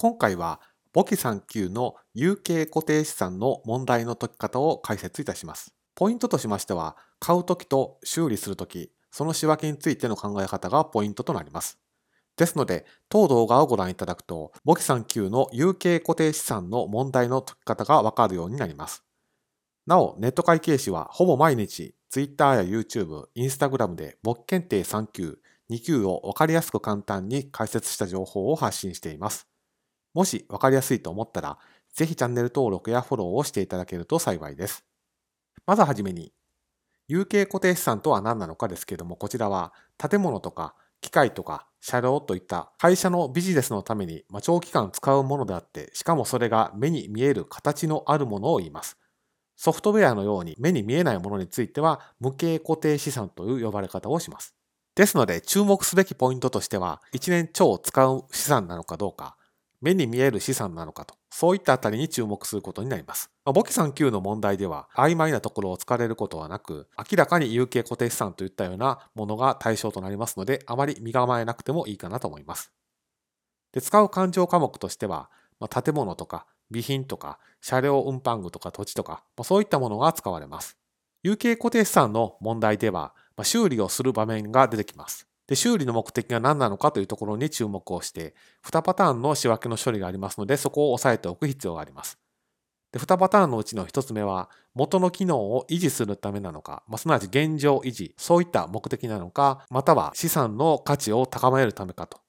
今回は簿記3級の有形固定資産の問題の解き方を解説いたします。ポイントとしましては、買うときと修理するとき、その仕分けについての考え方がポイントとなります。ですので、当動画をご覧いただくと、簿記3級の有形固定資産の問題の解き方がわかるようになります。なお、ネット会計士はほぼ毎日、Twitter や YouTube、Instagram で簿記検定3級、2級をわかりやすく簡単に解説した情報を発信しています。もしわかりやすいと思ったら、ぜひチャンネル登録やフォローをしていただけると幸いです。まずはじめに、有形固定資産とは何なのかですけれども、こちらは建物とか機械とか車両といった会社のビジネスのために長期間使うものであって、しかもそれが目に見える形のあるものを言います。ソフトウェアのように目に見えないものについては無形固定資産という呼ばれ方をします。ですので注目すべきポイントとしては1年超使う資産なのかどうか目に見える資産なのかと、そういったあたりに注目することになります。簿記3級の問題では、曖昧なところを突かれることはなく、明らかに有形固定資産といったようなものが対象となりますので、あまり身構えなくてもいいかなと思います。で使う勘定科目としては、まあ、建物とか備品とか車両運搬具とか土地とか、まあ、そういったものが使われます。有形固定資産の問題では、まあ、修理をする場面が出てきます。で、修理の目的が何なのかというところに注目をして、2パターンの仕分けの処理がありますので、そこを押さえておく必要があります。で2パターンのうちの1つ目は、元の機能を維持するためなのか、まあ、すなわち現状維持、そういった目的なのか、または資産の価値を高めるためかと。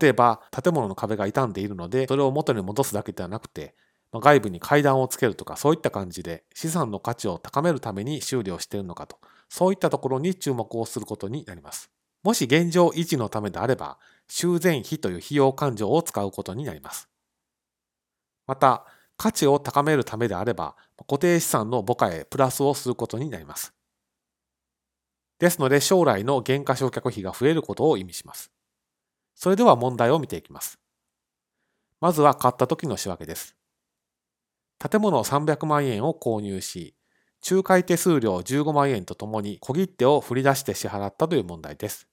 例えば、建物の壁が傷んでいるので、それを元に戻すだけではなくて、まあ、外部に階段をつけるとか、そういった感じで資産の価値を高めるために修理をしているのかと、そういったところに注目をすることになります。もし現状維持のためであれば、修繕費という費用勘定を使うことになります。また、価値を高めるためであれば、固定資産の母価へプラスをすることになります。ですので、将来の減価償却費が増えることを意味します。それでは問題を見ていきます。まずは買った時の仕分けです。建物300万円を購入し、仲介手数料15万円とともに小切手を振り出して支払ったという問題です。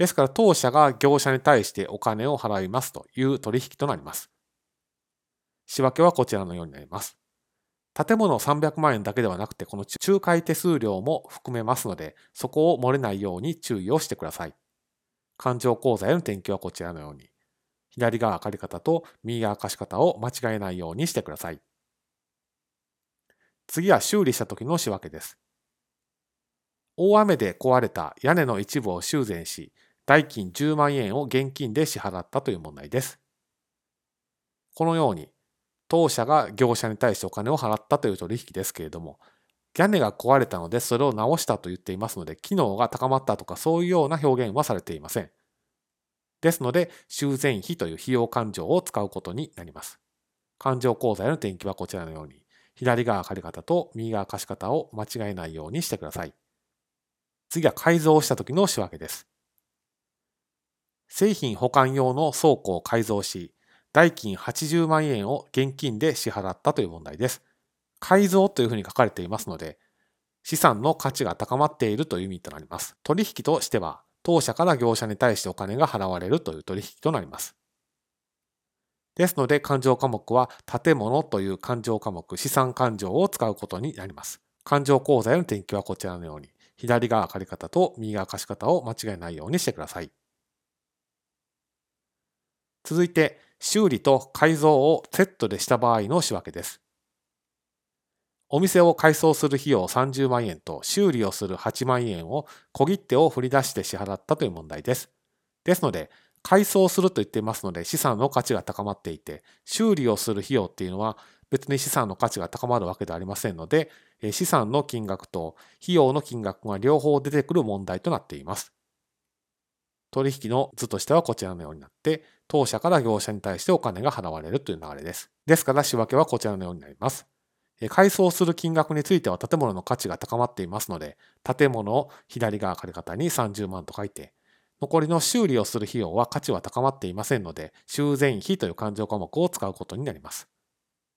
ですから当社が業者に対してお金を払いますという取引となります。仕分けはこちらのようになります。建物300万円だけではなくて、この仲介手数料も含めますので、そこを漏れないように注意をしてください。勘定口座への転記はこちらのように。左側借り方と右側貸し方を間違えないようにしてください。次は修理した時の仕分けです。大雨で壊れた屋根の一部を修繕し、代金10万円を現金で支払ったという問題です。このように、当社が業者に対してお金を払ったという取引ですけれども、屋根が壊れたのでそれを直したと言っていますので、機能が高まったとかそういうような表現はされていません。ですので、修繕費という費用勘定を使うことになります。勘定口座への転記はこちらのように、左側借り方と右側貸方を間違えないようにしてください。次は改造した時の仕分けです。製品保管用の倉庫を改造し、代金80万円を現金で支払ったという問題です。改造というふうに書かれていますので、資産の価値が高まっているという意味となります。取引としては、当社から業者に対してお金が払われるという取引となります。ですので、勘定科目は建物という勘定科目、資産勘定を使うことになります。勘定口座への転記はこちらのように、左側借り方と右側貸し方を間違えないようにしてください。続いて、修理と改造をセットでした場合の仕分けです。お店を改装する費用30万円と修理をする8万円を小切手を振り出して支払ったという問題です。ですので、改装すると言っていますので資産の価値が高まっていて、修理をする費用っていうのは別に資産の価値が高まるわけではありませんので、資産の金額と費用の金額が両方出てくる問題となっています。取引の図としてはこちらのようになって、当社から業者に対してお金が払われるという流れです。ですから仕分けはこちらのようになります。改装する金額については建物の価値が高まっていますので、建物を左側借り方に30万と書いて、残りの修理をする費用は価値は高まっていませんので、修繕費という勘定科目を使うことになります。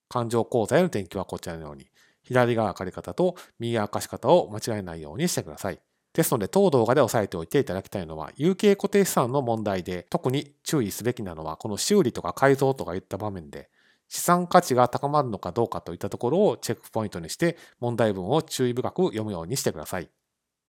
勘定口座への転記はこちらのように、左側借り方と右側貸し方を間違えないようにしてください。ですので、当動画で押さえておいていただきたいのは、有形固定資産の問題で特に注意すべきなのは、この修理とか改造とかいった場面で、資産価値が高まるのかどうかといったところをチェックポイントにして、問題文を注意深く読むようにしてください。